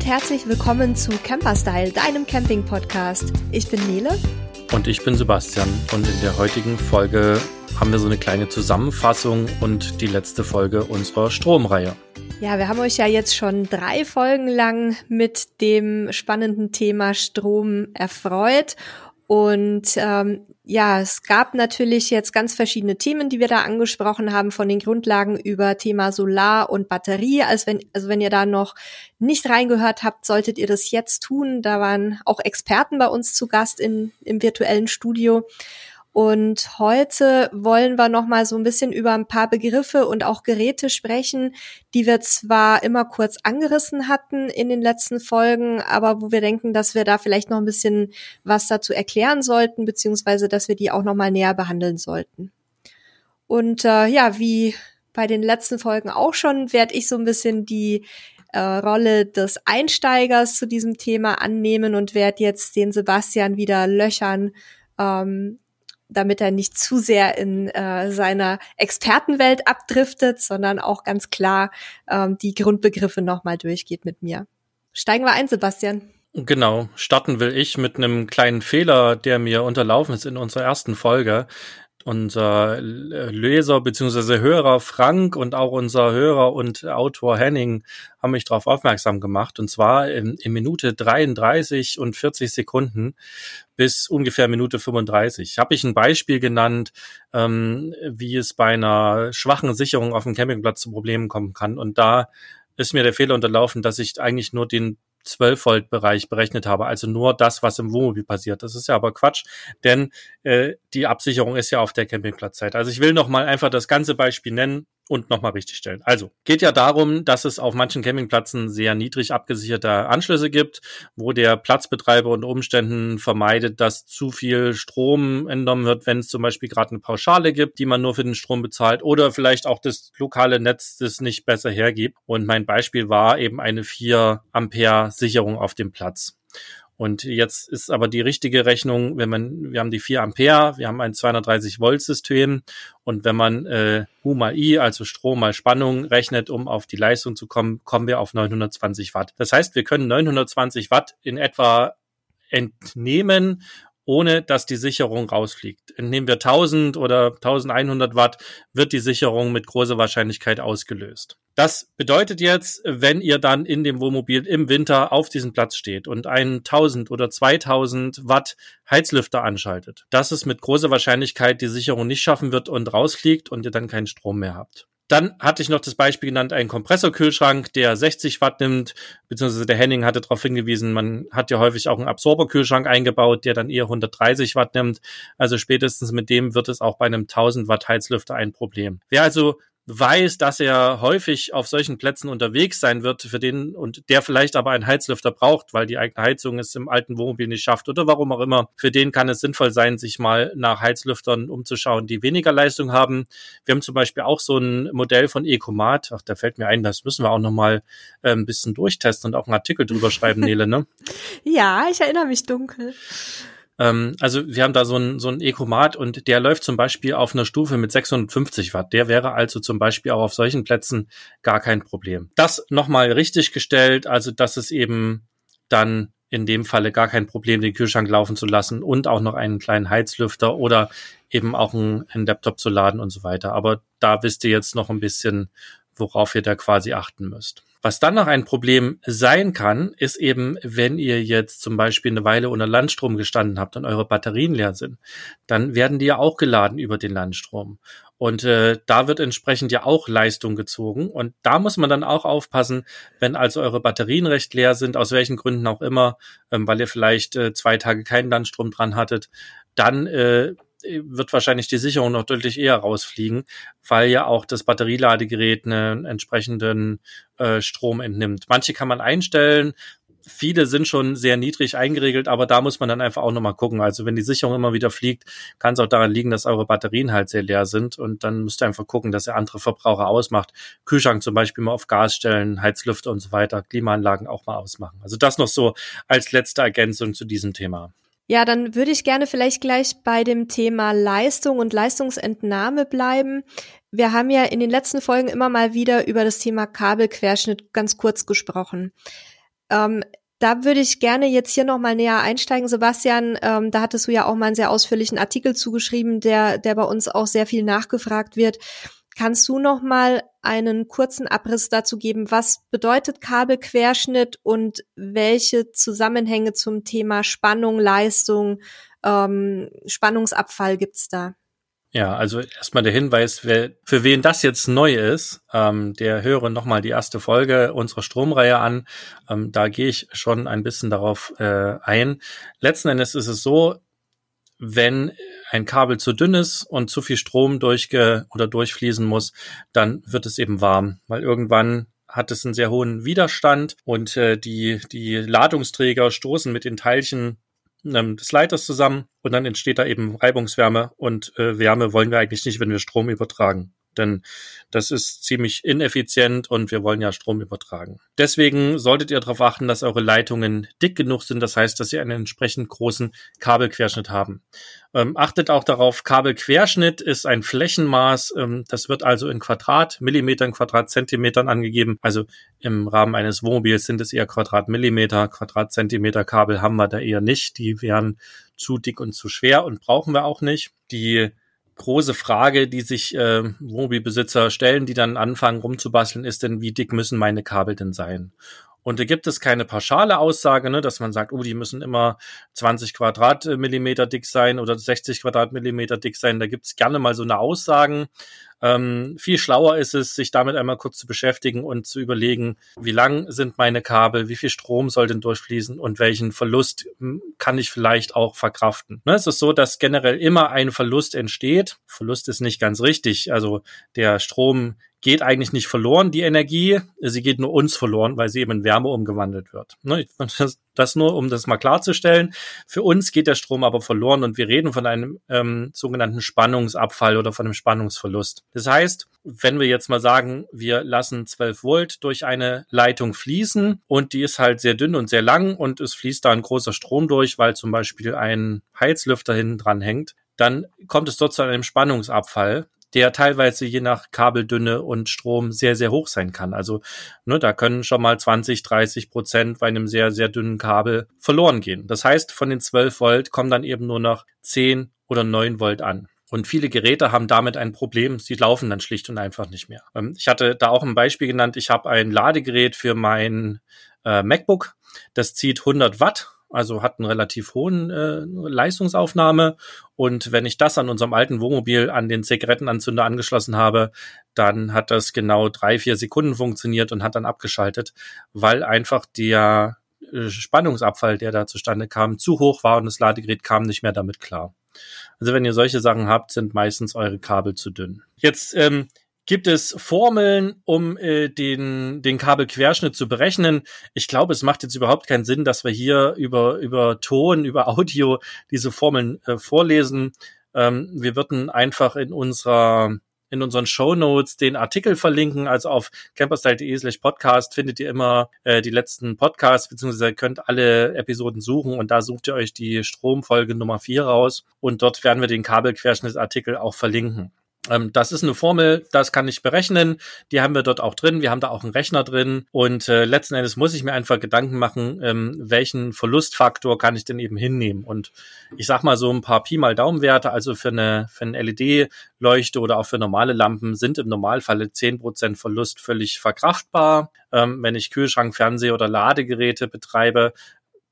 und herzlich willkommen zu Camperstyle, deinem Camping-Podcast. Ich bin Nele. Und ich bin Sebastian. Und in der heutigen Folge haben wir so eine kleine Zusammenfassung und die letzte Folge unserer Stromreihe. Ja, wir haben euch ja jetzt schon drei Folgen lang mit dem spannenden Thema Strom erfreut. Und ähm, ja, es gab natürlich jetzt ganz verschiedene Themen, die wir da angesprochen haben, von den Grundlagen über Thema Solar und Batterie. Also wenn, also wenn ihr da noch nicht reingehört habt, solltet ihr das jetzt tun. Da waren auch Experten bei uns zu Gast in, im virtuellen Studio. Und heute wollen wir noch mal so ein bisschen über ein paar Begriffe und auch Geräte sprechen, die wir zwar immer kurz angerissen hatten in den letzten Folgen, aber wo wir denken, dass wir da vielleicht noch ein bisschen was dazu erklären sollten, beziehungsweise dass wir die auch noch mal näher behandeln sollten. Und äh, ja, wie bei den letzten Folgen auch schon, werde ich so ein bisschen die äh, Rolle des Einsteigers zu diesem Thema annehmen und werde jetzt den Sebastian wieder löchern, ähm, damit er nicht zu sehr in äh, seiner Expertenwelt abdriftet, sondern auch ganz klar ähm, die Grundbegriffe nochmal durchgeht mit mir. Steigen wir ein, Sebastian. Genau, starten will ich mit einem kleinen Fehler, der mir unterlaufen ist in unserer ersten Folge unser Leser bzw. Hörer Frank und auch unser Hörer und Autor Henning haben mich darauf aufmerksam gemacht. Und zwar in, in, Minute 33 und 40 Sekunden bis ungefähr Minute 35. Habe ich ein Beispiel genannt, ähm, wie es bei einer schwachen Sicherung auf dem Campingplatz zu Problemen kommen kann. Und da ist mir der Fehler unterlaufen, dass ich eigentlich nur den 12 Volt Bereich berechnet habe, also nur das, was im Wohnmobil passiert. Das ist ja aber Quatsch, denn äh, die Absicherung ist ja auf der Campingplatzzeit. Also ich will noch mal einfach das ganze Beispiel nennen und nochmal richtig stellen. Also, geht ja darum, dass es auf manchen Campingplätzen sehr niedrig abgesicherte Anschlüsse gibt, wo der Platzbetreiber unter Umständen vermeidet, dass zu viel Strom entnommen wird, wenn es zum Beispiel gerade eine Pauschale gibt, die man nur für den Strom bezahlt oder vielleicht auch das lokale Netz das nicht besser hergibt. Und mein Beispiel war eben eine 4 Ampere Sicherung auf dem Platz. Und jetzt ist aber die richtige Rechnung, wenn man, wir haben die 4 Ampere, wir haben ein 230 Volt System und wenn man äh, U mal I, also Strom mal Spannung rechnet, um auf die Leistung zu kommen, kommen wir auf 920 Watt. Das heißt, wir können 920 Watt in etwa entnehmen ohne dass die Sicherung rausfliegt. Entnehmen wir 1000 oder 1100 Watt, wird die Sicherung mit großer Wahrscheinlichkeit ausgelöst. Das bedeutet jetzt, wenn ihr dann in dem Wohnmobil im Winter auf diesem Platz steht und einen 1000 oder 2000 Watt Heizlüfter anschaltet, dass es mit großer Wahrscheinlichkeit die Sicherung nicht schaffen wird und rausfliegt und ihr dann keinen Strom mehr habt. Dann hatte ich noch das Beispiel genannt, einen Kompressorkühlschrank, der 60 Watt nimmt, beziehungsweise der Henning hatte darauf hingewiesen, man hat ja häufig auch einen Absorberkühlschrank eingebaut, der dann eher 130 Watt nimmt. Also spätestens mit dem wird es auch bei einem 1000 Watt Heizlüfter ein Problem. Wer also weiß, dass er häufig auf solchen Plätzen unterwegs sein wird, für den und der vielleicht aber einen Heizlüfter braucht, weil die eigene Heizung es im alten Wohnmobil nicht schafft oder warum auch immer, für den kann es sinnvoll sein, sich mal nach Heizlüftern umzuschauen, die weniger Leistung haben. Wir haben zum Beispiel auch so ein Modell von Ecomat. Ach, da fällt mir ein, das müssen wir auch noch mal äh, ein bisschen durchtesten und auch einen Artikel drüber schreiben, Nele, ne? ja, ich erinnere mich dunkel. Ähm, also wir haben da so ein, so ein Ecomat und der läuft zum Beispiel auf einer Stufe mit 650 Watt. Der wäre also zum Beispiel auch auf solchen Plätzen gar kein Problem. Das nochmal richtig gestellt, also dass es eben dann in dem Falle gar kein Problem, den Kühlschrank laufen zu lassen und auch noch einen kleinen Heizlüfter oder eben auch einen, einen Laptop zu laden und so weiter. Aber da wisst ihr jetzt noch ein bisschen, worauf ihr da quasi achten müsst. Was dann noch ein Problem sein kann, ist eben, wenn ihr jetzt zum Beispiel eine Weile unter Landstrom gestanden habt und eure Batterien leer sind, dann werden die ja auch geladen über den Landstrom. Und äh, da wird entsprechend ja auch Leistung gezogen. Und da muss man dann auch aufpassen, wenn also eure Batterien recht leer sind, aus welchen Gründen auch immer, ähm, weil ihr vielleicht äh, zwei Tage keinen Landstrom dran hattet, dann äh, wird wahrscheinlich die Sicherung noch deutlich eher rausfliegen, weil ja auch das Batterieladegerät einen entsprechenden äh, Strom entnimmt. Manche kann man einstellen, viele sind schon sehr niedrig eingeregelt, aber da muss man dann einfach auch nochmal gucken. Also wenn die Sicherung immer wieder fliegt, kann es auch daran liegen, dass eure Batterien halt sehr leer sind und dann müsst ihr einfach gucken, dass ihr andere Verbraucher ausmacht. Kühlschrank zum Beispiel mal auf Gas stellen, Heizlüfter und so weiter, Klimaanlagen auch mal ausmachen. Also das noch so als letzte Ergänzung zu diesem Thema. Ja, dann würde ich gerne vielleicht gleich bei dem Thema Leistung und Leistungsentnahme bleiben. Wir haben ja in den letzten Folgen immer mal wieder über das Thema Kabelquerschnitt ganz kurz gesprochen. Ähm, da würde ich gerne jetzt hier nochmal näher einsteigen, Sebastian. Ähm, da hattest du ja auch mal einen sehr ausführlichen Artikel zugeschrieben, der, der bei uns auch sehr viel nachgefragt wird. Kannst du noch mal einen kurzen Abriss dazu geben? Was bedeutet Kabelquerschnitt und welche Zusammenhänge zum Thema Spannung, Leistung, ähm, Spannungsabfall gibt's da? Ja, also erstmal der Hinweis, wer, für wen das jetzt neu ist, ähm, der höre nochmal die erste Folge unserer Stromreihe an. Ähm, da gehe ich schon ein bisschen darauf äh, ein. Letzten Endes ist es so, wenn ein Kabel zu dünn ist und zu viel Strom durchge oder durchfließen muss, dann wird es eben warm, weil irgendwann hat es einen sehr hohen Widerstand und äh, die, die Ladungsträger stoßen mit den Teilchen ähm, des Leiters zusammen und dann entsteht da eben Reibungswärme und äh, Wärme wollen wir eigentlich nicht, wenn wir Strom übertragen denn das ist ziemlich ineffizient und wir wollen ja Strom übertragen. Deswegen solltet ihr darauf achten, dass eure Leitungen dick genug sind, das heißt, dass sie einen entsprechend großen Kabelquerschnitt haben. Ähm, achtet auch darauf, Kabelquerschnitt ist ein Flächenmaß, ähm, das wird also in Quadratmillimetern, Quadratzentimetern angegeben. Also im Rahmen eines Wohnmobils sind es eher Quadratmillimeter, Quadratzentimeter Kabel haben wir da eher nicht. Die wären zu dick und zu schwer und brauchen wir auch nicht. Die große Frage, die sich äh, Wohnmobilbesitzer stellen, die dann anfangen rumzubasteln, ist denn, wie dick müssen meine Kabel denn sein? Und da gibt es keine pauschale Aussage, ne, dass man sagt, oh, die müssen immer 20 Quadratmillimeter dick sein oder 60 Quadratmillimeter dick sein. Da gibt es gerne mal so eine Aussagen. Ähm, viel schlauer ist es, sich damit einmal kurz zu beschäftigen und zu überlegen, wie lang sind meine Kabel, wie viel Strom soll denn durchfließen und welchen Verlust hm, kann ich vielleicht auch verkraften. Ne, es ist so, dass generell immer ein Verlust entsteht. Verlust ist nicht ganz richtig. Also der Strom geht eigentlich nicht verloren, die Energie. Sie geht nur uns verloren, weil sie eben in Wärme umgewandelt wird. Ne, das nur, um das mal klarzustellen. Für uns geht der Strom aber verloren und wir reden von einem ähm, sogenannten Spannungsabfall oder von einem Spannungsverlust. Das heißt, wenn wir jetzt mal sagen, wir lassen 12 Volt durch eine Leitung fließen und die ist halt sehr dünn und sehr lang und es fließt da ein großer Strom durch, weil zum Beispiel ein Heizlüfter hinten dran hängt, dann kommt es dort zu einem Spannungsabfall der teilweise je nach Kabeldünne und Strom sehr, sehr hoch sein kann. Also ne, da können schon mal 20, 30 Prozent bei einem sehr, sehr dünnen Kabel verloren gehen. Das heißt, von den 12 Volt kommen dann eben nur noch 10 oder 9 Volt an. Und viele Geräte haben damit ein Problem. Sie laufen dann schlicht und einfach nicht mehr. Ähm, ich hatte da auch ein Beispiel genannt. Ich habe ein Ladegerät für mein äh, MacBook. Das zieht 100 Watt also hat einen relativ hohen äh, Leistungsaufnahme. Und wenn ich das an unserem alten Wohnmobil an den Zigarettenanzünder angeschlossen habe, dann hat das genau drei, vier Sekunden funktioniert und hat dann abgeschaltet, weil einfach der äh, Spannungsabfall, der da zustande kam, zu hoch war und das Ladegerät kam nicht mehr damit klar. Also wenn ihr solche Sachen habt, sind meistens eure Kabel zu dünn. Jetzt ähm, Gibt es Formeln, um äh, den, den Kabelquerschnitt zu berechnen? Ich glaube, es macht jetzt überhaupt keinen Sinn, dass wir hier über, über Ton, über Audio diese Formeln äh, vorlesen. Ähm, wir würden einfach in unserer in unseren Show Notes den Artikel verlinken. Also auf camperstyle.de slash podcast findet ihr immer äh, die letzten Podcasts, beziehungsweise könnt alle Episoden suchen und da sucht ihr euch die Stromfolge Nummer vier raus und dort werden wir den Kabelquerschnittsartikel auch verlinken. Ähm, das ist eine Formel, das kann ich berechnen. Die haben wir dort auch drin. Wir haben da auch einen Rechner drin. Und äh, letzten Endes muss ich mir einfach Gedanken machen, ähm, welchen Verlustfaktor kann ich denn eben hinnehmen. Und ich sag mal so ein paar Pi mal Daumenwerte, also für eine, für eine LED-Leuchte oder auch für normale Lampen sind im Normalfall zehn Prozent Verlust völlig verkraftbar. Ähm, wenn ich Kühlschrank, Fernseher oder Ladegeräte betreibe,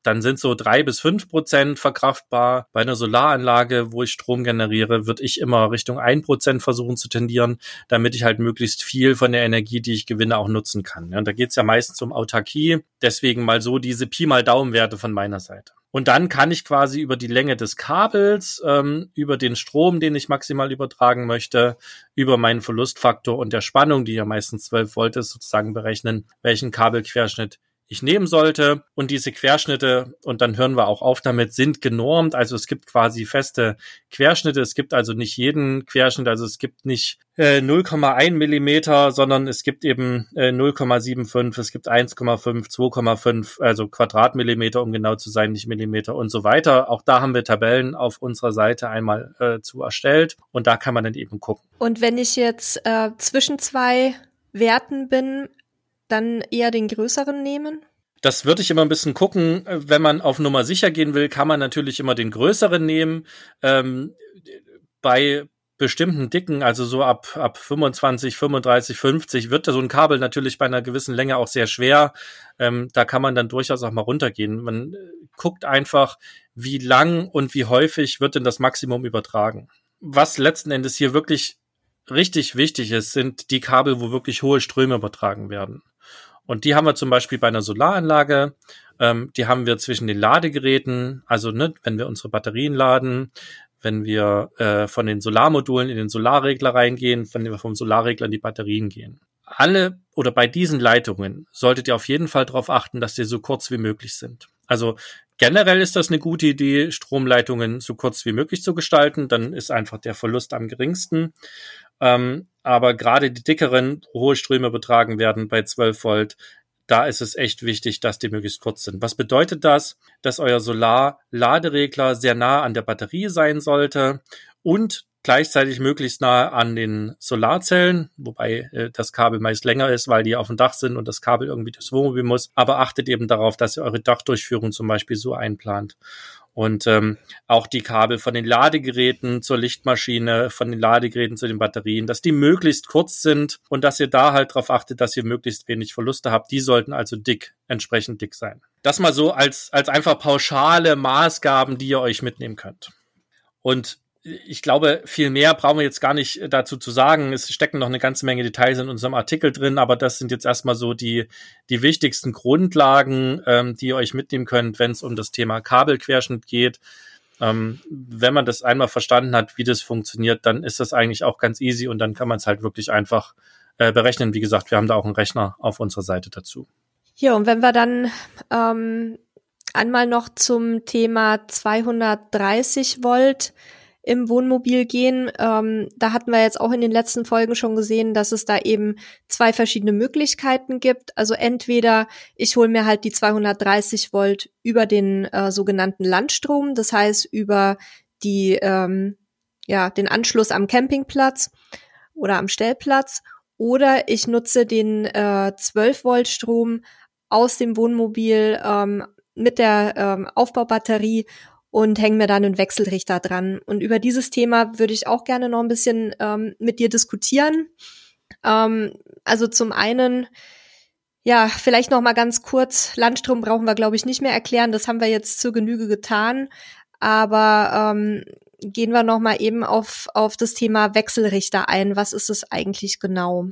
dann sind so drei bis fünf Prozent verkraftbar. Bei einer Solaranlage, wo ich Strom generiere, würde ich immer Richtung ein Prozent versuchen zu tendieren, damit ich halt möglichst viel von der Energie, die ich gewinne, auch nutzen kann. Ja, und da geht's ja meistens um Autarkie. Deswegen mal so diese Pi mal Daumenwerte von meiner Seite. Und dann kann ich quasi über die Länge des Kabels, ähm, über den Strom, den ich maximal übertragen möchte, über meinen Verlustfaktor und der Spannung, die ja meistens 12 Volt ist, sozusagen berechnen, welchen Kabelquerschnitt ich nehmen sollte. Und diese Querschnitte, und dann hören wir auch auf damit, sind genormt. Also es gibt quasi feste Querschnitte. Es gibt also nicht jeden Querschnitt. Also es gibt nicht äh, 0,1 Millimeter, sondern es gibt eben äh, 0,75, es gibt 1,5, 2,5, also Quadratmillimeter, um genau zu sein, nicht Millimeter und so weiter. Auch da haben wir Tabellen auf unserer Seite einmal äh, zu erstellt. Und da kann man dann eben gucken. Und wenn ich jetzt äh, zwischen zwei Werten bin, dann eher den größeren nehmen? Das würde ich immer ein bisschen gucken. Wenn man auf Nummer sicher gehen will, kann man natürlich immer den größeren nehmen. Ähm, bei bestimmten Dicken, also so ab, ab 25, 35, 50, wird so ein Kabel natürlich bei einer gewissen Länge auch sehr schwer. Ähm, da kann man dann durchaus auch mal runtergehen. Man äh, guckt einfach, wie lang und wie häufig wird denn das Maximum übertragen. Was letzten Endes hier wirklich richtig wichtig ist, sind die Kabel, wo wirklich hohe Ströme übertragen werden. Und die haben wir zum Beispiel bei einer Solaranlage. Ähm, die haben wir zwischen den Ladegeräten, also ne, wenn wir unsere Batterien laden, wenn wir äh, von den Solarmodulen in den Solarregler reingehen, wenn wir vom Solarregler in die Batterien gehen. Alle oder bei diesen Leitungen solltet ihr auf jeden Fall darauf achten, dass die so kurz wie möglich sind. Also generell ist das eine gute Idee, Stromleitungen so kurz wie möglich zu gestalten. Dann ist einfach der Verlust am geringsten. Ähm, aber gerade die dickeren, hohe Ströme betragen werden bei 12 Volt, da ist es echt wichtig, dass die möglichst kurz sind. Was bedeutet das? Dass euer Solar-Laderegler sehr nah an der Batterie sein sollte und gleichzeitig möglichst nah an den Solarzellen, wobei äh, das Kabel meist länger ist, weil die auf dem Dach sind und das Kabel irgendwie durchs Wohnmobil muss. Aber achtet eben darauf, dass ihr eure Dachdurchführung zum Beispiel so einplant. Und ähm, auch die Kabel von den Ladegeräten zur Lichtmaschine, von den Ladegeräten zu den Batterien, dass die möglichst kurz sind und dass ihr da halt darauf achtet, dass ihr möglichst wenig Verluste habt. Die sollten also dick, entsprechend dick sein. Das mal so als, als einfach pauschale Maßgaben, die ihr euch mitnehmen könnt. Und ich glaube, viel mehr brauchen wir jetzt gar nicht äh, dazu zu sagen. Es stecken noch eine ganze Menge Details in unserem Artikel drin, aber das sind jetzt erstmal so die, die wichtigsten Grundlagen, ähm, die ihr euch mitnehmen könnt, wenn es um das Thema Kabelquerschnitt geht. Ähm, wenn man das einmal verstanden hat, wie das funktioniert, dann ist das eigentlich auch ganz easy und dann kann man es halt wirklich einfach äh, berechnen. Wie gesagt, wir haben da auch einen Rechner auf unserer Seite dazu. Ja, und wenn wir dann ähm, einmal noch zum Thema 230 Volt im Wohnmobil gehen. Ähm, da hatten wir jetzt auch in den letzten Folgen schon gesehen, dass es da eben zwei verschiedene Möglichkeiten gibt. Also entweder ich hole mir halt die 230 Volt über den äh, sogenannten Landstrom, das heißt über die ähm, ja den Anschluss am Campingplatz oder am Stellplatz, oder ich nutze den äh, 12 Volt Strom aus dem Wohnmobil ähm, mit der ähm, Aufbaubatterie und hänge mir dann einen Wechselrichter dran. Und über dieses Thema würde ich auch gerne noch ein bisschen ähm, mit dir diskutieren. Ähm, also zum einen, ja, vielleicht noch mal ganz kurz, Landstrom brauchen wir, glaube ich, nicht mehr erklären. Das haben wir jetzt zur Genüge getan. Aber ähm, gehen wir noch mal eben auf, auf das Thema Wechselrichter ein. Was ist es eigentlich genau?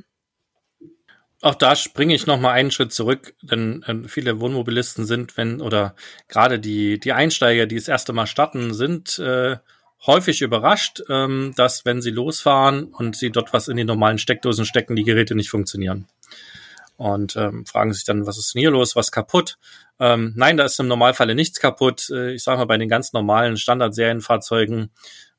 Auch da springe ich noch mal einen Schritt zurück, denn äh, viele Wohnmobilisten sind, wenn oder gerade die die Einsteiger, die das erste Mal starten, sind äh, häufig überrascht, ähm, dass wenn sie losfahren und sie dort was in die normalen Steckdosen stecken, die Geräte nicht funktionieren. Und ähm, fragen sich dann, was ist denn hier los, was kaputt? Ähm, nein, da ist im Normalfall nichts kaputt. Äh, ich sage mal, bei den ganz normalen Standard-Serienfahrzeugen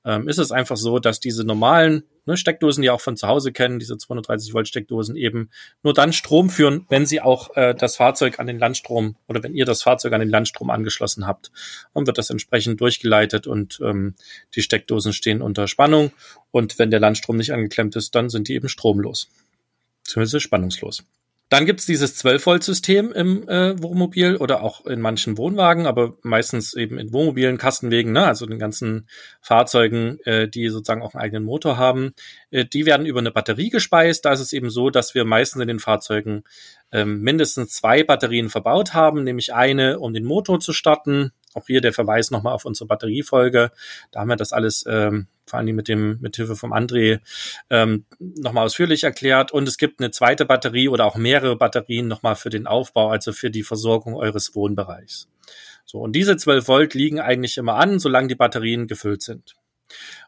ähm, ist es einfach so, dass diese normalen ne, Steckdosen, die auch von zu Hause kennen, diese 230 Volt Steckdosen eben nur dann Strom führen, wenn sie auch äh, das Fahrzeug an den Landstrom oder wenn ihr das Fahrzeug an den Landstrom angeschlossen habt. Dann wird das entsprechend durchgeleitet und ähm, die Steckdosen stehen unter Spannung und wenn der Landstrom nicht angeklemmt ist, dann sind die eben stromlos. Beziehungsweise spannungslos. Dann gibt's dieses 12-Volt-System im äh, Wohnmobil oder auch in manchen Wohnwagen, aber meistens eben in Wohnmobilen, Kastenwegen, ne, also den ganzen Fahrzeugen, äh, die sozusagen auch einen eigenen Motor haben. Äh, die werden über eine Batterie gespeist. Da ist es eben so, dass wir meistens in den Fahrzeugen ähm, mindestens zwei Batterien verbaut haben, nämlich eine, um den Motor zu starten. Auch hier der Verweis nochmal auf unsere Batteriefolge. Da haben wir das alles ähm, vor allem mit dem mit Hilfe vom André ähm, nochmal ausführlich erklärt. Und es gibt eine zweite Batterie oder auch mehrere Batterien nochmal für den Aufbau, also für die Versorgung eures Wohnbereichs. So, und diese 12 Volt liegen eigentlich immer an, solange die Batterien gefüllt sind.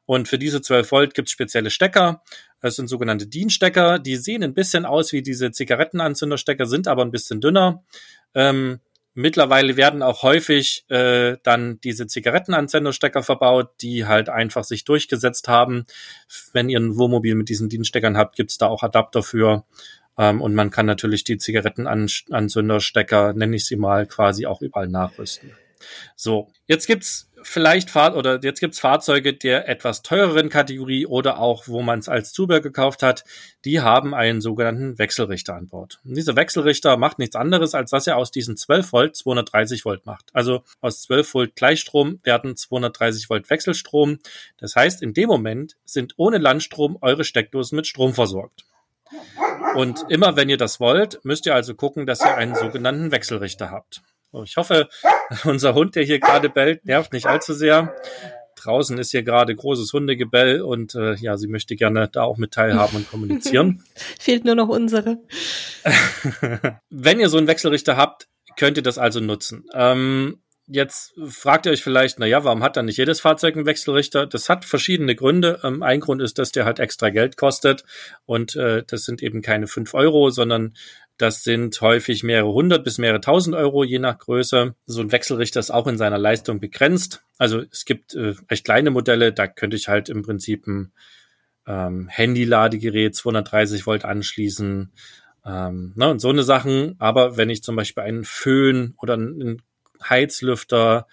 Und für diese 12 Volt gibt es spezielle Stecker. Das sind sogenannte DIN-Stecker. Die sehen ein bisschen aus wie diese Zigarettenanzünderstecker, sind aber ein bisschen dünner. Ähm, Mittlerweile werden auch häufig äh, dann diese Zigarettenanzenderstecker verbaut, die halt einfach sich durchgesetzt haben. Wenn ihr ein Wohnmobil mit diesen Dienststeckern habt, gibt's da auch Adapter für. Ähm, und man kann natürlich die Zigarettenanzünderstecker, nenne ich sie mal, quasi auch überall nachrüsten. So, jetzt gibt's vielleicht Fahr oder jetzt gibt's Fahrzeuge der etwas teureren Kategorie oder auch, wo man es als Zubehör gekauft hat, die haben einen sogenannten Wechselrichter an Bord. Und dieser Wechselrichter macht nichts anderes, als dass er aus diesen 12 Volt 230 Volt macht. Also aus 12 Volt Gleichstrom werden 230 Volt Wechselstrom. Das heißt, in dem Moment sind ohne Landstrom eure Steckdosen mit Strom versorgt. Und immer wenn ihr das wollt, müsst ihr also gucken, dass ihr einen sogenannten Wechselrichter habt. Ich hoffe, unser Hund, der hier gerade bellt, nervt nicht allzu sehr. Draußen ist hier gerade großes Hundegebell und äh, ja, sie möchte gerne da auch mit teilhaben und kommunizieren. Fehlt nur noch unsere. Wenn ihr so einen Wechselrichter habt, könnt ihr das also nutzen. Ähm, Jetzt fragt ihr euch vielleicht, na ja, warum hat dann nicht jedes Fahrzeug einen Wechselrichter? Das hat verschiedene Gründe. Ähm, ein Grund ist, dass der halt extra Geld kostet und äh, das sind eben keine fünf Euro, sondern das sind häufig mehrere hundert bis mehrere tausend Euro, je nach Größe. So ein Wechselrichter ist auch in seiner Leistung begrenzt. Also es gibt äh, recht kleine Modelle, da könnte ich halt im Prinzip ein ähm, Handy-Ladegerät 230 Volt anschließen. Ähm, ne, und so eine Sachen. Aber wenn ich zum Beispiel einen Föhn oder einen Heizlüfter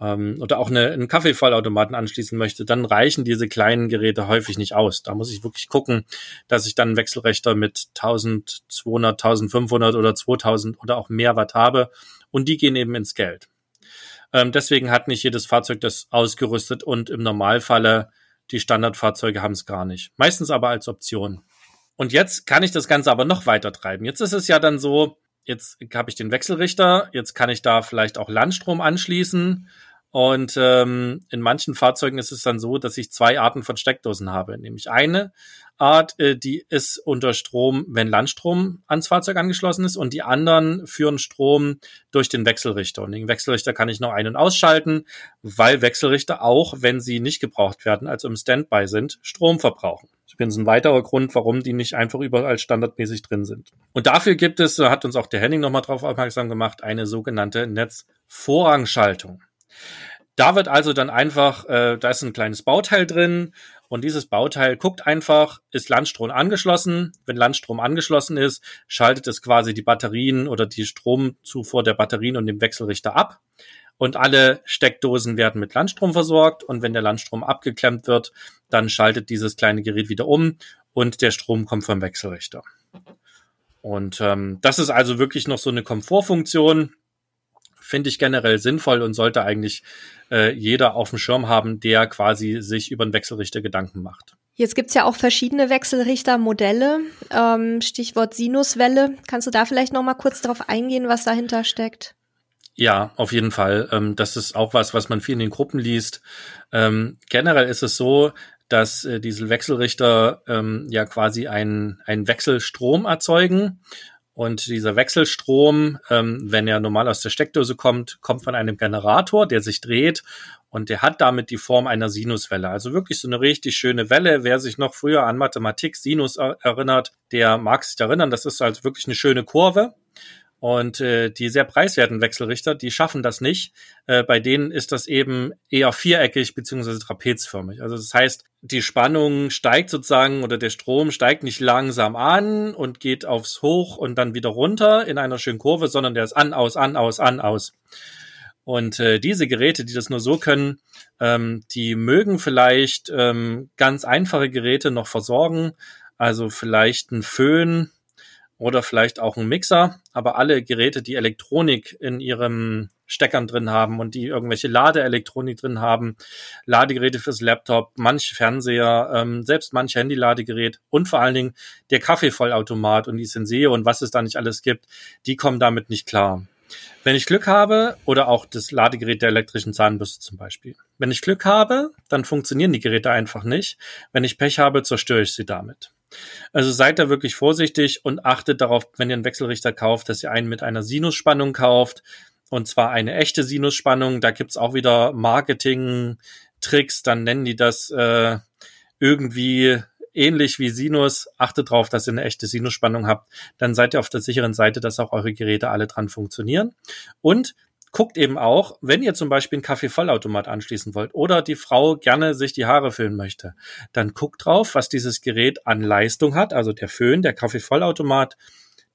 ähm, oder auch eine, einen Kaffeevollautomaten anschließen möchte, dann reichen diese kleinen Geräte häufig nicht aus. Da muss ich wirklich gucken, dass ich dann einen Wechselrechter mit 1200, 1500 oder 2000 oder auch mehr Watt habe und die gehen eben ins Geld. Ähm, deswegen hat nicht jedes Fahrzeug das ausgerüstet und im Normalfalle die Standardfahrzeuge haben es gar nicht. Meistens aber als Option. Und jetzt kann ich das Ganze aber noch weiter treiben. Jetzt ist es ja dann so, jetzt habe ich den Wechselrichter, jetzt kann ich da vielleicht auch Landstrom anschließen. Und ähm, in manchen Fahrzeugen ist es dann so, dass ich zwei Arten von Steckdosen habe. Nämlich eine Art, äh, die ist unter Strom, wenn Landstrom ans Fahrzeug angeschlossen ist, und die anderen führen Strom durch den Wechselrichter. Und den Wechselrichter kann ich noch ein- und ausschalten, weil Wechselrichter auch, wenn sie nicht gebraucht werden, also im Standby sind, Strom verbrauchen. Das ist ein weiterer Grund, warum die nicht einfach überall standardmäßig drin sind. Und dafür gibt es, hat uns auch der Henning nochmal drauf aufmerksam gemacht, eine sogenannte Netzvorrangschaltung. Da wird also dann einfach, äh, da ist ein kleines Bauteil drin und dieses Bauteil guckt einfach, ist Landstrom angeschlossen? Wenn Landstrom angeschlossen ist, schaltet es quasi die Batterien oder die Stromzufuhr der Batterien und dem Wechselrichter ab und alle Steckdosen werden mit Landstrom versorgt und wenn der Landstrom abgeklemmt wird, dann schaltet dieses kleine Gerät wieder um und der Strom kommt vom Wechselrichter. Und ähm, das ist also wirklich noch so eine Komfortfunktion, finde ich generell sinnvoll und sollte eigentlich äh, jeder auf dem Schirm haben, der quasi sich über einen Wechselrichter Gedanken macht. Jetzt gibt's ja auch verschiedene Wechselrichtermodelle. Ähm, Stichwort Sinuswelle. Kannst du da vielleicht noch mal kurz darauf eingehen, was dahinter steckt? Ja, auf jeden Fall. Ähm, das ist auch was, was man viel in den Gruppen liest. Ähm, generell ist es so, dass äh, diese Wechselrichter ähm, ja quasi einen, einen Wechselstrom erzeugen. Und dieser Wechselstrom, ähm, wenn er normal aus der Steckdose kommt, kommt von einem Generator, der sich dreht und der hat damit die Form einer Sinuswelle. Also wirklich so eine richtig schöne Welle. Wer sich noch früher an Mathematik Sinus erinnert, der mag sich erinnern. Das ist also wirklich eine schöne Kurve. Und äh, die sehr preiswerten Wechselrichter, die schaffen das nicht. Äh, bei denen ist das eben eher viereckig beziehungsweise trapezförmig. Also das heißt, die Spannung steigt sozusagen oder der Strom steigt nicht langsam an und geht aufs Hoch und dann wieder runter in einer schönen Kurve, sondern der ist an, aus, an, aus, an, aus. Und äh, diese Geräte, die das nur so können, ähm, die mögen vielleicht ähm, ganz einfache Geräte noch versorgen. Also vielleicht ein Föhn, oder vielleicht auch ein Mixer, aber alle Geräte, die Elektronik in ihrem Steckern drin haben und die irgendwelche Ladeelektronik drin haben, Ladegeräte fürs Laptop, manche Fernseher, ähm, selbst manch Handy-Ladegerät und vor allen Dingen der Kaffeevollautomat und die Senseo und was es da nicht alles gibt, die kommen damit nicht klar. Wenn ich Glück habe, oder auch das Ladegerät der elektrischen Zahnbürste zum Beispiel. Wenn ich Glück habe, dann funktionieren die Geräte einfach nicht. Wenn ich Pech habe, zerstöre ich sie damit. Also seid da wirklich vorsichtig und achtet darauf, wenn ihr einen Wechselrichter kauft, dass ihr einen mit einer Sinusspannung kauft. Und zwar eine echte Sinusspannung. Da gibt's auch wieder Marketing-Tricks. Dann nennen die das äh, irgendwie ähnlich wie Sinus. Achtet darauf, dass ihr eine echte Sinusspannung habt. Dann seid ihr auf der sicheren Seite, dass auch eure Geräte alle dran funktionieren. Und guckt eben auch, wenn ihr zum Beispiel einen Kaffeevollautomat anschließen wollt oder die Frau gerne sich die Haare föhnen möchte, dann guckt drauf, was dieses Gerät an Leistung hat, also der Föhn, der Kaffeevollautomat,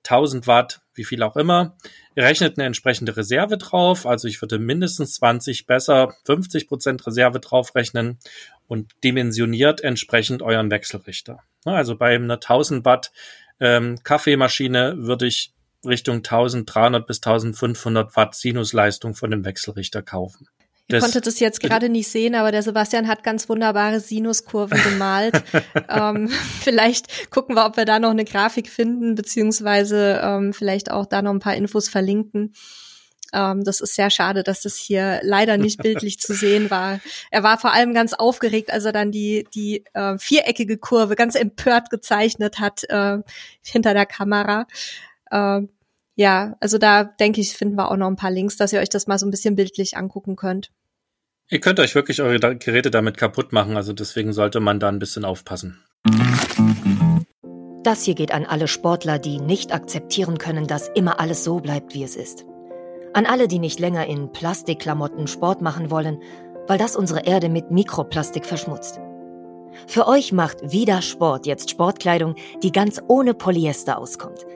1000 Watt, wie viel auch immer. Rechnet eine entsprechende Reserve drauf. Also ich würde mindestens 20, besser 50 Prozent Reserve draufrechnen und dimensioniert entsprechend euren Wechselrichter. Also bei einer 1000 Watt ähm, Kaffeemaschine würde ich Richtung 1300 bis 1500 Watt Sinusleistung von dem Wechselrichter kaufen. Ihr das, konntet es jetzt gerade nicht sehen, aber der Sebastian hat ganz wunderbare Sinuskurven gemalt. ähm, vielleicht gucken wir, ob wir da noch eine Grafik finden, beziehungsweise ähm, vielleicht auch da noch ein paar Infos verlinken. Ähm, das ist sehr schade, dass das hier leider nicht bildlich zu sehen war. Er war vor allem ganz aufgeregt, als er dann die, die äh, viereckige Kurve ganz empört gezeichnet hat äh, hinter der Kamera. Äh, ja, also da denke ich, finden wir auch noch ein paar Links, dass ihr euch das mal so ein bisschen bildlich angucken könnt. Ihr könnt euch wirklich eure Geräte damit kaputt machen, also deswegen sollte man da ein bisschen aufpassen. Das hier geht an alle Sportler, die nicht akzeptieren können, dass immer alles so bleibt, wie es ist. An alle, die nicht länger in Plastikklamotten Sport machen wollen, weil das unsere Erde mit Mikroplastik verschmutzt. Für euch macht wieder Sport jetzt Sportkleidung, die ganz ohne Polyester auskommt –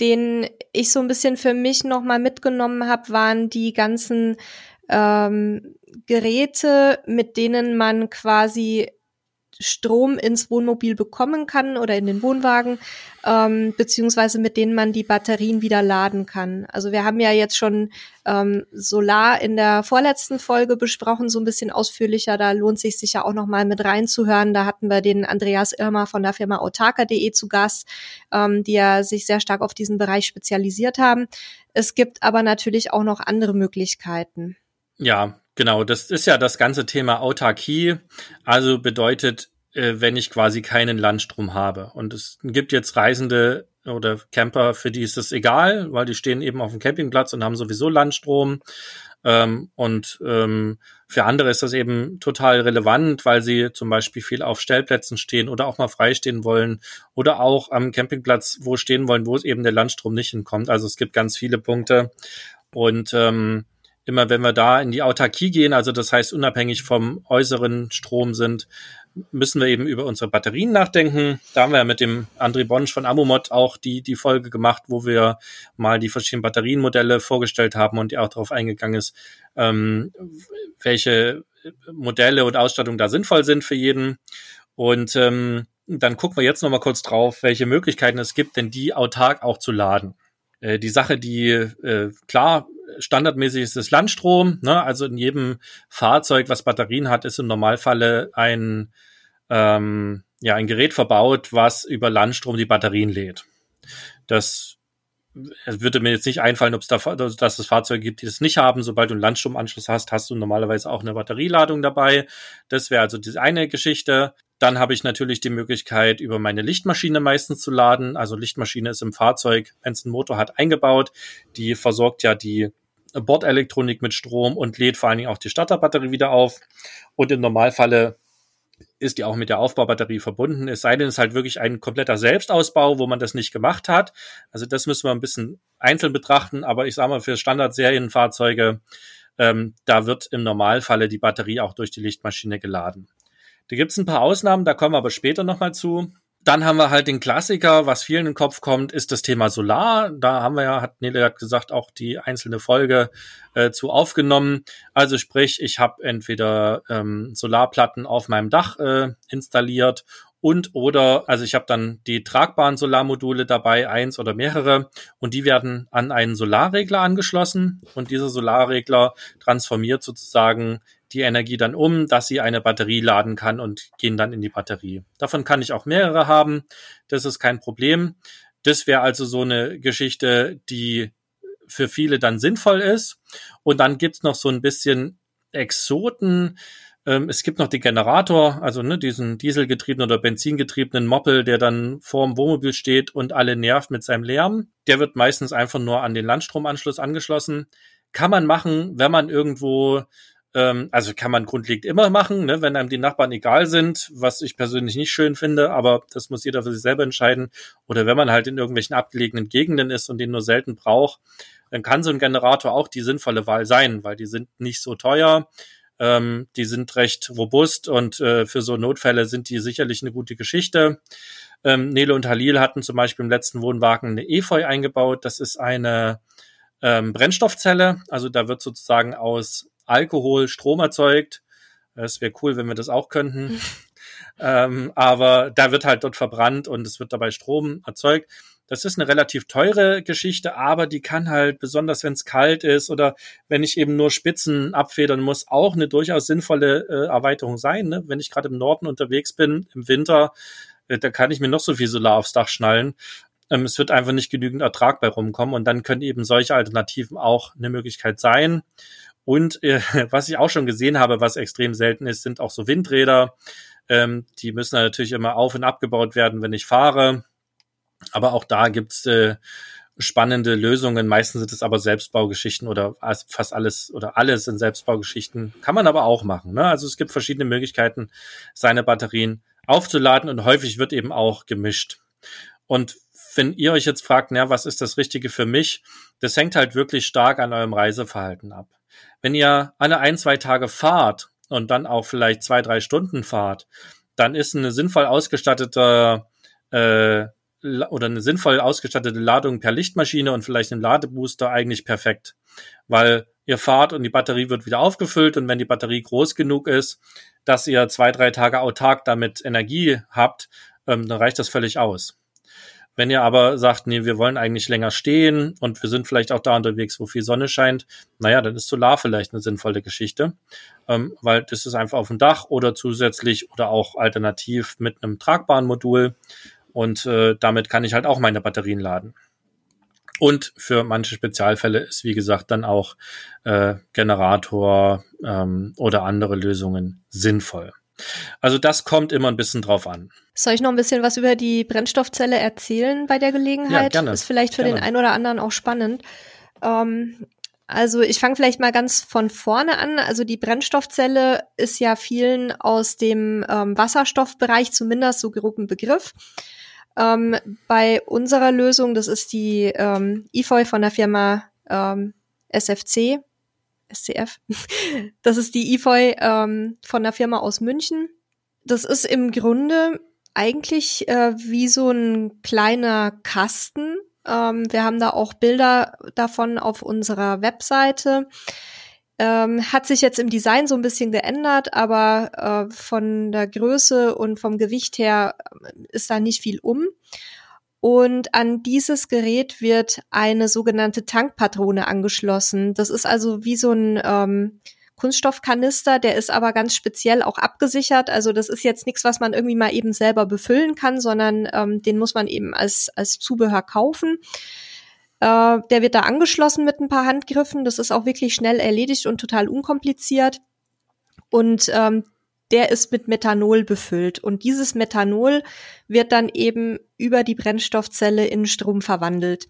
den ich so ein bisschen für mich nochmal mitgenommen habe, waren die ganzen ähm, Geräte, mit denen man quasi Strom ins Wohnmobil bekommen kann oder in den Wohnwagen, ähm, beziehungsweise mit denen man die Batterien wieder laden kann. Also wir haben ja jetzt schon ähm, Solar in der vorletzten Folge besprochen, so ein bisschen ausführlicher. Da lohnt sich sicher auch noch mal mit reinzuhören. Da hatten wir den Andreas Irmer von der Firma autarka.de zu Gast, ähm, die ja sich sehr stark auf diesen Bereich spezialisiert haben. Es gibt aber natürlich auch noch andere Möglichkeiten. Ja, Genau, das ist ja das ganze Thema Autarkie. Also bedeutet, äh, wenn ich quasi keinen Landstrom habe. Und es gibt jetzt Reisende oder Camper, für die ist das egal, weil die stehen eben auf dem Campingplatz und haben sowieso Landstrom. Ähm, und ähm, für andere ist das eben total relevant, weil sie zum Beispiel viel auf Stellplätzen stehen oder auch mal freistehen wollen oder auch am Campingplatz wo stehen wollen, wo es eben der Landstrom nicht hinkommt. Also es gibt ganz viele Punkte. Und ähm, immer wenn wir da in die Autarkie gehen, also das heißt unabhängig vom äußeren Strom sind, müssen wir eben über unsere Batterien nachdenken. Da haben wir mit dem André Bonsch von Amomod auch die, die Folge gemacht, wo wir mal die verschiedenen Batterienmodelle vorgestellt haben und die auch darauf eingegangen ist, ähm, welche Modelle und Ausstattung da sinnvoll sind für jeden. Und ähm, dann gucken wir jetzt nochmal kurz drauf, welche Möglichkeiten es gibt, denn die autark auch zu laden. Äh, die Sache, die äh, klar standardmäßig ist es Landstrom. Ne? Also in jedem Fahrzeug, was Batterien hat, ist im Normalfalle ein, ähm, ja, ein Gerät verbaut, was über Landstrom die Batterien lädt. Das es würde mir jetzt nicht einfallen, ob es da, dass es Fahrzeuge gibt, die das nicht haben. Sobald du einen Landstromanschluss hast, hast du normalerweise auch eine Batterieladung dabei. Das wäre also die eine Geschichte. Dann habe ich natürlich die Möglichkeit, über meine Lichtmaschine meistens zu laden. Also Lichtmaschine ist im Fahrzeug, wenn es einen Motor hat, eingebaut. Die versorgt ja die Bordelektronik mit Strom und lädt vor allen Dingen auch die Starterbatterie wieder auf. Und im Normalfalle ist die auch mit der Aufbaubatterie verbunden. Es sei denn, es ist halt wirklich ein kompletter Selbstausbau, wo man das nicht gemacht hat. Also das müssen wir ein bisschen einzeln betrachten. Aber ich sage mal, für Standardserienfahrzeuge, ähm, da wird im Normalfalle die Batterie auch durch die Lichtmaschine geladen. Da gibt es ein paar Ausnahmen, da kommen wir aber später nochmal zu. Dann haben wir halt den Klassiker, was vielen in den Kopf kommt, ist das Thema Solar. Da haben wir ja, hat Nele hat gesagt, auch die einzelne Folge äh, zu aufgenommen. Also sprich, ich habe entweder ähm, Solarplatten auf meinem Dach äh, installiert und oder, also ich habe dann die tragbaren Solarmodule dabei, eins oder mehrere, und die werden an einen Solarregler angeschlossen und dieser Solarregler transformiert sozusagen die Energie dann um, dass sie eine Batterie laden kann und gehen dann in die Batterie. Davon kann ich auch mehrere haben. Das ist kein Problem. Das wäre also so eine Geschichte, die für viele dann sinnvoll ist. Und dann gibt's noch so ein bisschen Exoten, Ähm, es gibt noch den Generator, also ne, diesen dieselgetriebenen oder benzingetriebenen Moppel, der dann vorm Wohnmobil steht und alle nervt mit seinem Lärm. Der wird meistens einfach nur an den Landstromanschluss angeschlossen. Kann man machen, wenn man irgendwo ähm, also kann man grundlegend immer machen, ne, wenn einem die Nachbarn egal sind, was ich persönlich nicht schön finde, aber das muss jeder für sich selber entscheiden. Oder wenn man halt in irgendwelchen abgelegenen Gegenden ist und den nur selten braucht, dann kann so ein Generator auch die sinnvolle Wahl sein, weil die sind nicht so teuer, ähm, die sind recht robust und äh, für so Notfälle sind die sicherlich eine gute Geschichte. Ähm, Nele und Halil hatten zum Beispiel im letzten Wohnwagen eine Efeu eingebaut. Das ist eine ähm, Brennstoffzelle, also da wird sozusagen aus Alkohol Strom erzeugt. Es wäre cool, wenn wir das auch könnten. ähm, aber da wird halt dort verbrannt und es wird dabei Strom erzeugt. Das ist eine relativ teure Geschichte, aber die kann halt, besonders wenn es kalt ist oder wenn ich eben nur Spitzen abfedern muss, auch eine durchaus sinnvolle äh, Erweiterung sein. Ne? Wenn ich gerade im Norden unterwegs bin, im Winter, äh, da kann ich mir noch so viel Solar aufs Dach schnallen. Ähm, es wird einfach nicht genügend Ertrag bei rumkommen und dann können eben solche Alternativen auch eine Möglichkeit sein. Und äh, was ich auch schon gesehen habe, was extrem selten ist, sind auch so Windräder. Ähm, die müssen natürlich immer auf und abgebaut werden, wenn ich fahre. Aber auch da gibt's äh, spannende Lösungen. Meistens sind es aber Selbstbaugeschichten oder fast alles oder alles sind Selbstbaugeschichten. Kann man aber auch machen. Ne? Also es gibt verschiedene Möglichkeiten, seine Batterien aufzuladen und häufig wird eben auch gemischt. Und wenn ihr euch jetzt fragt, na, was ist das Richtige für mich? Das hängt halt wirklich stark an eurem Reiseverhalten ab. Wenn ihr alle ein, zwei Tage fahrt und dann auch vielleicht zwei, drei Stunden fahrt, dann ist eine sinnvoll ausgestattete äh, oder eine sinnvoll ausgestattete Ladung per Lichtmaschine und vielleicht ein Ladebooster eigentlich perfekt, weil ihr fahrt und die Batterie wird wieder aufgefüllt und wenn die Batterie groß genug ist, dass ihr zwei, drei Tage autark damit Energie habt, ähm, dann reicht das völlig aus. Wenn ihr aber sagt, nee, wir wollen eigentlich länger stehen und wir sind vielleicht auch da unterwegs, wo viel Sonne scheint, naja, dann ist Solar vielleicht eine sinnvolle Geschichte, ähm, weil das ist einfach auf dem Dach oder zusätzlich oder auch alternativ mit einem tragbaren Modul und äh, damit kann ich halt auch meine Batterien laden. Und für manche Spezialfälle ist, wie gesagt, dann auch äh, Generator ähm, oder andere Lösungen sinnvoll. Also das kommt immer ein bisschen drauf an. Soll ich noch ein bisschen was über die Brennstoffzelle erzählen bei der Gelegenheit? Ja, gerne. Ist vielleicht für gerne. den einen oder anderen auch spannend. Ähm, also ich fange vielleicht mal ganz von vorne an. Also die Brennstoffzelle ist ja vielen aus dem ähm, Wasserstoffbereich zumindest so grob ein Begriff. Ähm, bei unserer Lösung, das ist die ähm, EFOI von der Firma ähm, SFC, SCF. Das ist die EFOI ähm, von der Firma aus München. Das ist im Grunde eigentlich äh, wie so ein kleiner Kasten. Ähm, wir haben da auch Bilder davon auf unserer Webseite. Ähm, hat sich jetzt im Design so ein bisschen geändert, aber äh, von der Größe und vom Gewicht her ist da nicht viel um. Und an dieses Gerät wird eine sogenannte Tankpatrone angeschlossen. Das ist also wie so ein ähm, Kunststoffkanister, der ist aber ganz speziell auch abgesichert. Also das ist jetzt nichts, was man irgendwie mal eben selber befüllen kann, sondern ähm, den muss man eben als, als Zubehör kaufen. Äh, der wird da angeschlossen mit ein paar Handgriffen. Das ist auch wirklich schnell erledigt und total unkompliziert. Und ähm, der ist mit Methanol befüllt. Und dieses Methanol wird dann eben über die Brennstoffzelle in Strom verwandelt.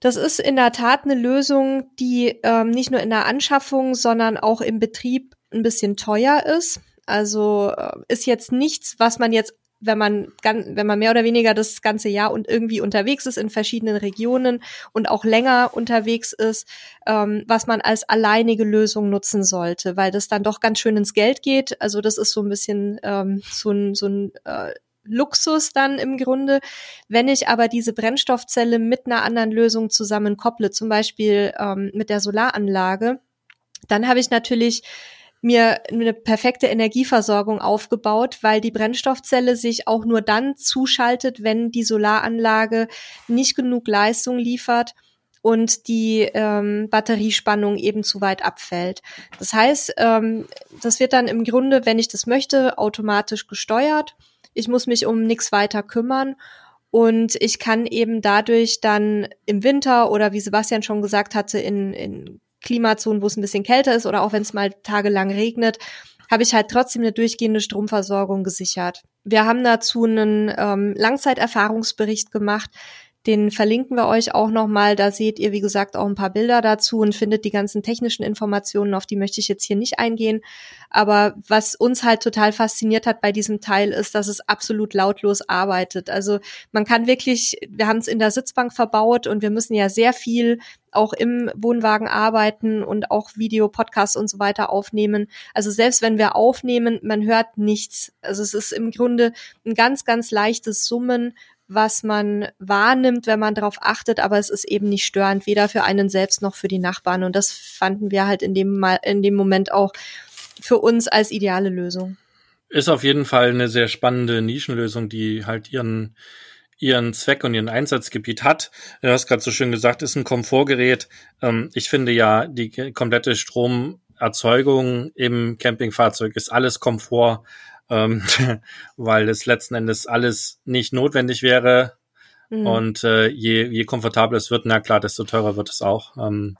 Das ist in der Tat eine Lösung, die ähm, nicht nur in der Anschaffung, sondern auch im Betrieb ein bisschen teuer ist. Also äh, ist jetzt nichts, was man jetzt wenn man, wenn man mehr oder weniger das ganze Jahr und irgendwie unterwegs ist in verschiedenen Regionen und auch länger unterwegs ist, ähm, was man als alleinige Lösung nutzen sollte, weil das dann doch ganz schön ins Geld geht. Also das ist so ein bisschen ähm, so ein, so ein äh, Luxus dann im Grunde. Wenn ich aber diese Brennstoffzelle mit einer anderen Lösung zusammenkopple, zum Beispiel ähm, mit der Solaranlage, dann habe ich natürlich mir eine perfekte Energieversorgung aufgebaut, weil die Brennstoffzelle sich auch nur dann zuschaltet, wenn die Solaranlage nicht genug Leistung liefert und die ähm, Batteriespannung eben zu weit abfällt. Das heißt, ähm, das wird dann im Grunde, wenn ich das möchte, automatisch gesteuert. Ich muss mich um nichts weiter kümmern und ich kann eben dadurch dann im Winter oder wie Sebastian schon gesagt hatte, in, in Klimazonen, wo es ein bisschen kälter ist oder auch wenn es mal tagelang regnet, habe ich halt trotzdem eine durchgehende Stromversorgung gesichert. Wir haben dazu einen ähm, Langzeiterfahrungsbericht gemacht, den verlinken wir euch auch nochmal. Da seht ihr, wie gesagt, auch ein paar Bilder dazu und findet die ganzen technischen Informationen, auf die möchte ich jetzt hier nicht eingehen. Aber was uns halt total fasziniert hat bei diesem Teil ist, dass es absolut lautlos arbeitet. Also man kann wirklich, wir haben es in der Sitzbank verbaut und wir müssen ja sehr viel auch im Wohnwagen arbeiten und auch Video, Podcasts und so weiter aufnehmen. Also selbst wenn wir aufnehmen, man hört nichts. Also es ist im Grunde ein ganz, ganz leichtes Summen, was man wahrnimmt, wenn man darauf achtet, aber es ist eben nicht störend, weder für einen selbst noch für die Nachbarn. Und das fanden wir halt in dem, in dem Moment auch für uns als ideale Lösung. Ist auf jeden Fall eine sehr spannende Nischenlösung, die halt ihren ihren Zweck und ihren Einsatzgebiet hat. Du hast gerade so schön gesagt, ist ein Komfortgerät. Ähm, ich finde ja, die komplette Stromerzeugung im Campingfahrzeug ist alles Komfort ähm, weil es letzten Endes alles nicht notwendig wäre. Mhm. Und äh, je, je komfortabler es wird, na klar, desto teurer wird es auch. Ähm,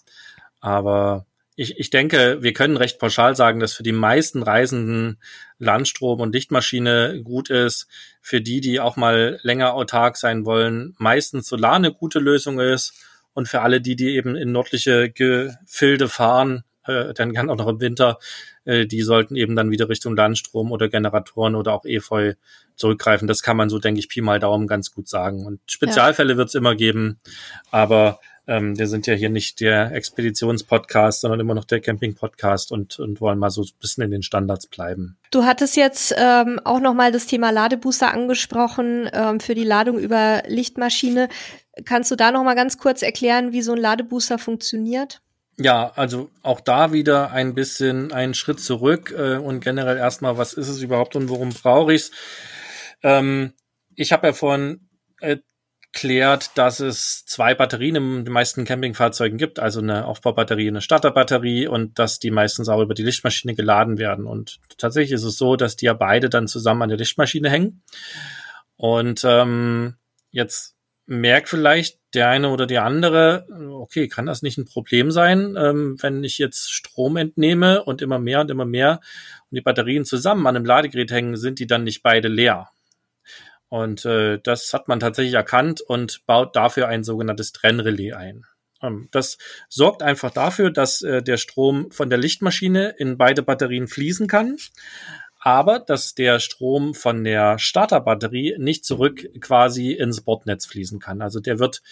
aber ich, ich denke, wir können recht pauschal sagen, dass für die meisten Reisenden Landstrom und Lichtmaschine gut ist. Für die, die auch mal länger autark sein wollen, meistens Solar eine gute Lösung ist. Und für alle die, die eben in nördliche Gefilde fahren, äh, dann kann auch noch im Winter, äh, die sollten eben dann wieder Richtung Landstrom oder Generatoren oder auch Efeu zurückgreifen. Das kann man so, denke ich, Pi mal Daumen ganz gut sagen. Und Spezialfälle ja. wird es immer geben, aber ähm, wir sind ja hier nicht der Expeditionspodcast, sondern immer noch der Camping-Podcast und, und wollen mal so ein bisschen in den Standards bleiben. Du hattest jetzt ähm, auch nochmal das Thema Ladebooster angesprochen ähm, für die Ladung über Lichtmaschine. Kannst du da nochmal ganz kurz erklären, wie so ein Ladebooster funktioniert? Ja, also auch da wieder ein bisschen einen Schritt zurück äh, und generell erstmal, was ist es überhaupt und worum brauche ich es? Ähm, ich habe ja vorhin erklärt, dass es zwei Batterien in den meisten Campingfahrzeugen gibt, also eine Aufbaubatterie, eine Starterbatterie und dass die meistens auch über die Lichtmaschine geladen werden. Und tatsächlich ist es so, dass die ja beide dann zusammen an der Lichtmaschine hängen. Und ähm, jetzt merkt vielleicht der eine oder die andere, okay, kann das nicht ein Problem sein, ähm, wenn ich jetzt Strom entnehme und immer mehr und immer mehr und die Batterien zusammen an einem Ladegerät hängen, sind die dann nicht beide leer? Und äh, das hat man tatsächlich erkannt und baut dafür ein sogenanntes Trennrelais ein. Ähm, das sorgt einfach dafür, dass äh, der Strom von der Lichtmaschine in beide Batterien fließen kann aber dass der Strom von der Starterbatterie nicht zurück quasi ins Bordnetz fließen kann. Also der wird,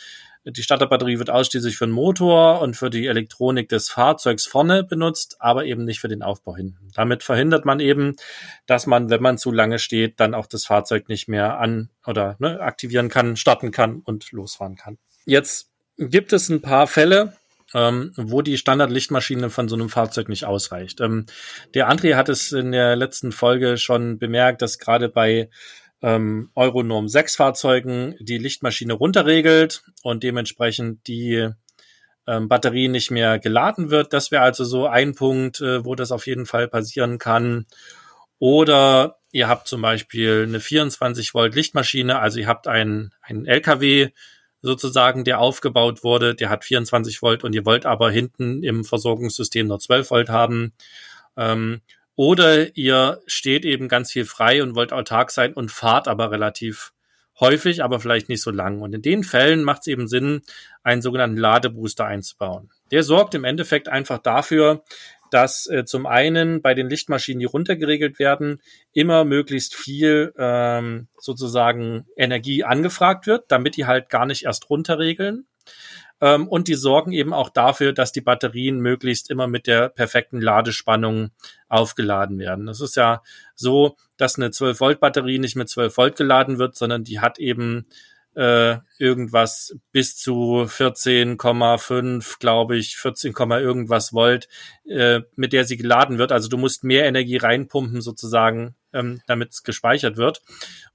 die Starterbatterie wird ausschließlich für den Motor und für die Elektronik des Fahrzeugs vorne benutzt, aber eben nicht für den Aufbau hinten. Damit verhindert man eben, dass man, wenn man zu lange steht, dann auch das Fahrzeug nicht mehr an oder ne, aktivieren kann, starten kann und losfahren kann. Jetzt gibt es ein paar Fälle, ähm, wo die Standardlichtmaschine von so einem Fahrzeug nicht ausreicht. Ähm, der André hat es in der letzten Folge schon bemerkt, dass gerade bei ähm, Euronorm 6 Fahrzeugen die Lichtmaschine runterregelt und dementsprechend die ähm, Batterie nicht mehr geladen wird. Das wäre also so ein Punkt, äh, wo das auf jeden Fall passieren kann. Oder ihr habt zum Beispiel eine 24 Volt Lichtmaschine, also ihr habt einen, einen LKW, sozusagen, der aufgebaut wurde, der hat 24 Volt und ihr wollt aber hinten im Versorgungssystem nur 12 Volt haben. Ähm, oder ihr steht eben ganz viel frei und wollt autark sein und fahrt aber relativ häufig, aber vielleicht nicht so lang. Und in den Fällen macht es eben Sinn, einen sogenannten Ladebooster einzubauen. Der sorgt im Endeffekt einfach dafür, dass äh, zum einen bei den Lichtmaschinen, die runtergeregelt werden, immer möglichst viel ähm, sozusagen Energie angefragt wird, damit die halt gar nicht erst runterregeln. Ähm, und die sorgen eben auch dafür, dass die Batterien möglichst immer mit der perfekten Ladespannung aufgeladen werden. Das ist ja so, dass eine 12 Volt Batterie nicht mit 12 Volt geladen wird, sondern die hat eben äh, irgendwas bis zu 14,5, glaube ich, 14, irgendwas Volt, äh, mit der sie geladen wird. Also du musst mehr Energie reinpumpen sozusagen, ähm, damit es gespeichert wird.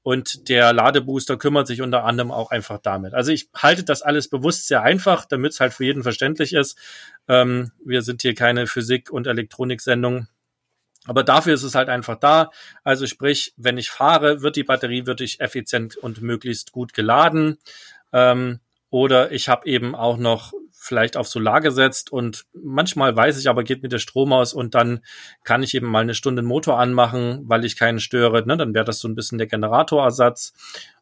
Und der Ladebooster kümmert sich unter anderem auch einfach damit. Also ich halte das alles bewusst sehr einfach, damit es halt für jeden verständlich ist. Ähm, wir sind hier keine Physik- und Elektroniksendung. Aber dafür ist es halt einfach da. Also sprich, wenn ich fahre, wird die Batterie wirklich effizient und möglichst gut geladen. Ähm, oder ich habe eben auch noch vielleicht auf Solar gesetzt und manchmal weiß ich aber, geht mir der Strom aus und dann kann ich eben mal eine Stunde den Motor anmachen, weil ich keinen störe. Ne? Dann wäre das so ein bisschen der Generatorersatz.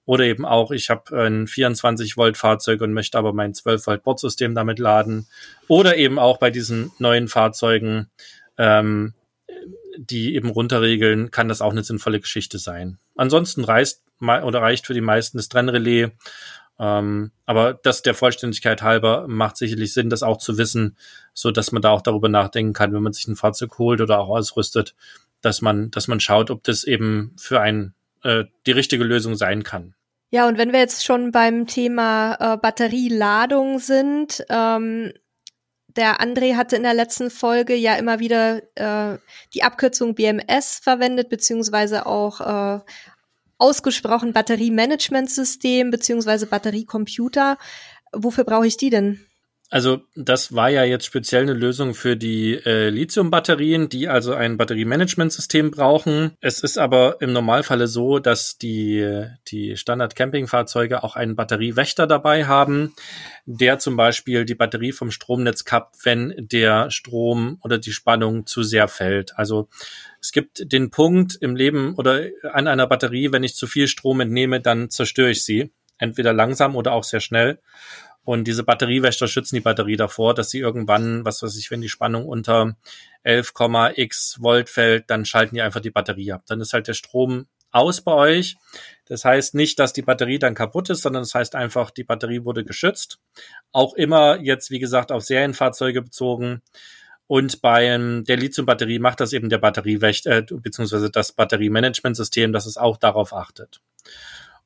Oder eben auch, ich habe ein 24 Volt Fahrzeug und möchte aber mein 12 Volt Bordsystem damit laden. Oder eben auch bei diesen neuen Fahrzeugen, ähm, die eben runterregeln, kann das auch eine sinnvolle Geschichte sein. Ansonsten reicht oder reicht für die meisten das Trennrelais. Ähm, aber das der Vollständigkeit halber macht sicherlich Sinn, das auch zu wissen, so dass man da auch darüber nachdenken kann, wenn man sich ein Fahrzeug holt oder auch ausrüstet, dass man, dass man schaut, ob das eben für einen äh, die richtige Lösung sein kann. Ja, und wenn wir jetzt schon beim Thema äh, Batterieladung sind, ähm, der André hatte in der letzten Folge ja immer wieder äh, die Abkürzung BMS verwendet, beziehungsweise auch äh, ausgesprochen Batteriemanagementsystem, beziehungsweise Batteriecomputer. Wofür brauche ich die denn? Also das war ja jetzt speziell eine Lösung für die äh, Lithium-Batterien, die also ein Batteriemanagementsystem brauchen. Es ist aber im Normalfalle so, dass die, die Standard-Campingfahrzeuge auch einen Batteriewächter dabei haben, der zum Beispiel die Batterie vom Stromnetz kappt, wenn der Strom oder die Spannung zu sehr fällt. Also es gibt den Punkt im Leben oder an einer Batterie, wenn ich zu viel Strom entnehme, dann zerstöre ich sie. Entweder langsam oder auch sehr schnell. Und diese Batteriewächter schützen die Batterie davor, dass sie irgendwann, was weiß ich, wenn die Spannung unter 11,x Volt fällt, dann schalten die einfach die Batterie ab. Dann ist halt der Strom aus bei euch. Das heißt nicht, dass die Batterie dann kaputt ist, sondern das heißt einfach, die Batterie wurde geschützt. Auch immer jetzt, wie gesagt, auf Serienfahrzeuge bezogen. Und bei der Lithium-Batterie macht das eben der Batteriewächter, äh, beziehungsweise das Batteriemanagementsystem, dass es auch darauf achtet.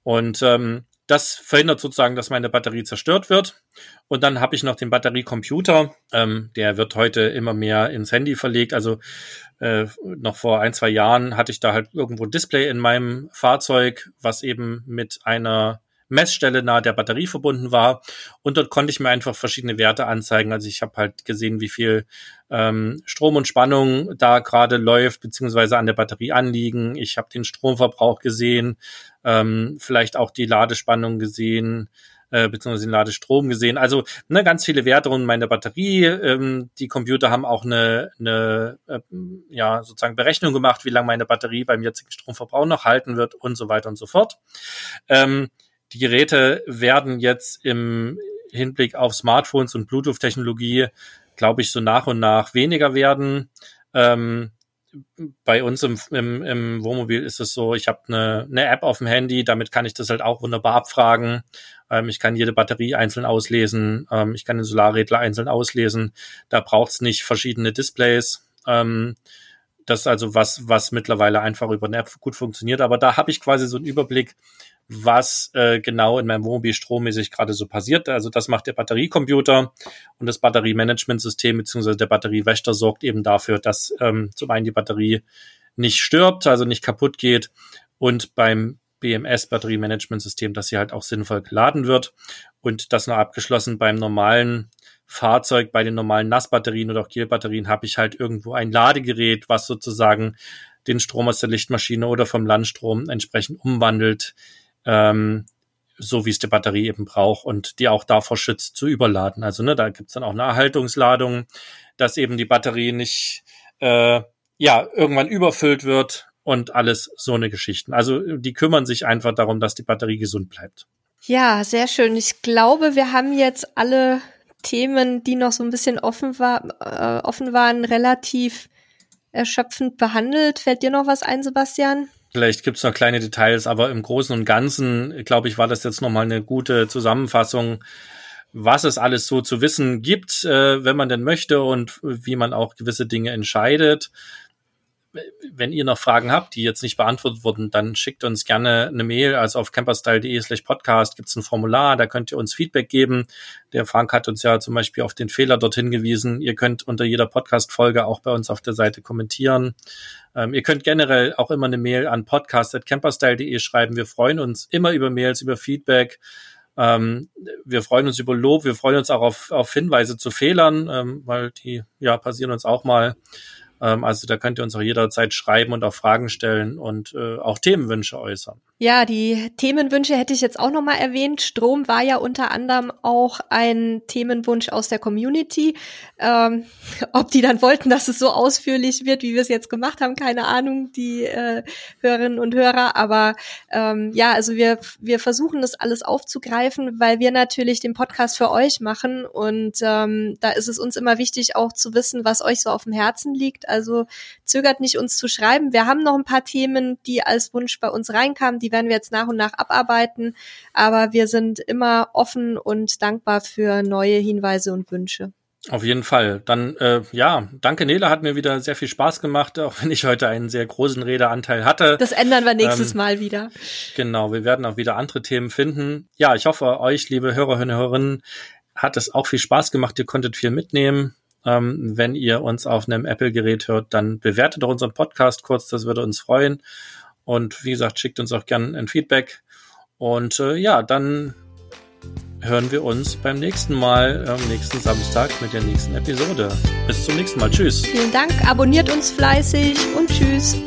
Und ähm, das verhindert sozusagen, dass meine Batterie zerstört wird. Und dann habe ich noch den Batteriecomputer. Ähm, der wird heute immer mehr ins Handy verlegt. Also äh, noch vor ein, zwei Jahren hatte ich da halt irgendwo Display in meinem Fahrzeug, was eben mit einer Messstelle nahe der Batterie verbunden war. Und dort konnte ich mir einfach verschiedene Werte anzeigen. Also ich habe halt gesehen, wie viel ähm, Strom und Spannung da gerade läuft, beziehungsweise an der Batterie anliegen. Ich habe den Stromverbrauch gesehen, ähm, vielleicht auch die Ladespannung gesehen, äh, beziehungsweise den Ladestrom gesehen. Also ne, ganz viele Werte rund meine Batterie. Ähm, die Computer haben auch eine, eine äh, ja sozusagen Berechnung gemacht, wie lange meine Batterie beim jetzigen Stromverbrauch noch halten wird und so weiter und so fort. Ähm, die Geräte werden jetzt im Hinblick auf Smartphones und Bluetooth-Technologie, glaube ich, so nach und nach weniger werden. Ähm, bei uns im, im, im Wohnmobil ist es so, ich habe eine, eine App auf dem Handy, damit kann ich das halt auch wunderbar abfragen. Ähm, ich kann jede Batterie einzeln auslesen, ähm, ich kann den Solarrädler einzeln auslesen. Da braucht es nicht verschiedene Displays. Ähm, das ist also was, was mittlerweile einfach über eine App gut funktioniert. Aber da habe ich quasi so einen Überblick, was äh, genau in meinem Wohnmobil strommäßig gerade so passiert. Also das macht der Batteriecomputer und das Batteriemanagementsystem beziehungsweise der Batteriewächter sorgt eben dafür, dass ähm, zum einen die Batterie nicht stirbt, also nicht kaputt geht und beim BMS Batteriemanagementsystem, dass sie halt auch sinnvoll geladen wird und das noch abgeschlossen beim normalen Fahrzeug, bei den normalen Nassbatterien oder auch Kielbatterien habe ich halt irgendwo ein Ladegerät, was sozusagen den Strom aus der Lichtmaschine oder vom Landstrom entsprechend umwandelt ähm, so wie es die Batterie eben braucht und die auch davor schützt zu überladen. Also ne, da gibt's dann auch eine Erhaltungsladung, dass eben die Batterie nicht äh, ja irgendwann überfüllt wird und alles so eine Geschichten. Also die kümmern sich einfach darum, dass die Batterie gesund bleibt. Ja, sehr schön. Ich glaube, wir haben jetzt alle Themen, die noch so ein bisschen offen, war, äh, offen waren, relativ erschöpfend behandelt. Fällt dir noch was ein, Sebastian? Vielleicht gibt's noch kleine Details, aber im Großen und Ganzen, glaube ich, war das jetzt nochmal eine gute Zusammenfassung, was es alles so zu wissen gibt, äh, wenn man denn möchte und wie man auch gewisse Dinge entscheidet wenn ihr noch Fragen habt, die jetzt nicht beantwortet wurden, dann schickt uns gerne eine Mail. Also auf camperstyle.de slash podcast gibt es ein Formular, da könnt ihr uns Feedback geben. Der Frank hat uns ja zum Beispiel auf den Fehler dort hingewiesen. Ihr könnt unter jeder Podcast-Folge auch bei uns auf der Seite kommentieren. Ähm, ihr könnt generell auch immer eine Mail an podcast.camperstyle.de schreiben. Wir freuen uns immer über Mails, über Feedback. Ähm, wir freuen uns über Lob, wir freuen uns auch auf, auf Hinweise zu Fehlern, ähm, weil die ja passieren uns auch mal. Ähm, also da könnt ihr uns auch jederzeit schreiben und auch Fragen stellen und äh, auch Themenwünsche äußern. Ja, die Themenwünsche hätte ich jetzt auch noch mal erwähnt. Strom war ja unter anderem auch ein Themenwunsch aus der Community. Ähm, ob die dann wollten, dass es so ausführlich wird, wie wir es jetzt gemacht haben, keine Ahnung, die äh, Hörerinnen und Hörer. Aber ähm, ja, also wir wir versuchen das alles aufzugreifen, weil wir natürlich den Podcast für euch machen und ähm, da ist es uns immer wichtig, auch zu wissen, was euch so auf dem Herzen liegt. Also zögert nicht, uns zu schreiben. Wir haben noch ein paar Themen, die als Wunsch bei uns reinkamen, die werden wir jetzt nach und nach abarbeiten. Aber wir sind immer offen und dankbar für neue Hinweise und Wünsche. Auf jeden Fall. Dann, äh, ja, danke Nele, hat mir wieder sehr viel Spaß gemacht, auch wenn ich heute einen sehr großen Redeanteil hatte. Das ändern wir nächstes ähm, Mal wieder. Genau, wir werden auch wieder andere Themen finden. Ja, ich hoffe, euch, liebe Hörerinnen und Hörerinnen, hat es auch viel Spaß gemacht. Ihr konntet viel mitnehmen. Ähm, wenn ihr uns auf einem Apple-Gerät hört, dann bewertet doch unseren Podcast kurz, das würde uns freuen. Und wie gesagt, schickt uns auch gerne ein Feedback. Und äh, ja, dann hören wir uns beim nächsten Mal, am nächsten Samstag mit der nächsten Episode. Bis zum nächsten Mal. Tschüss. Vielen Dank. Abonniert uns fleißig und tschüss.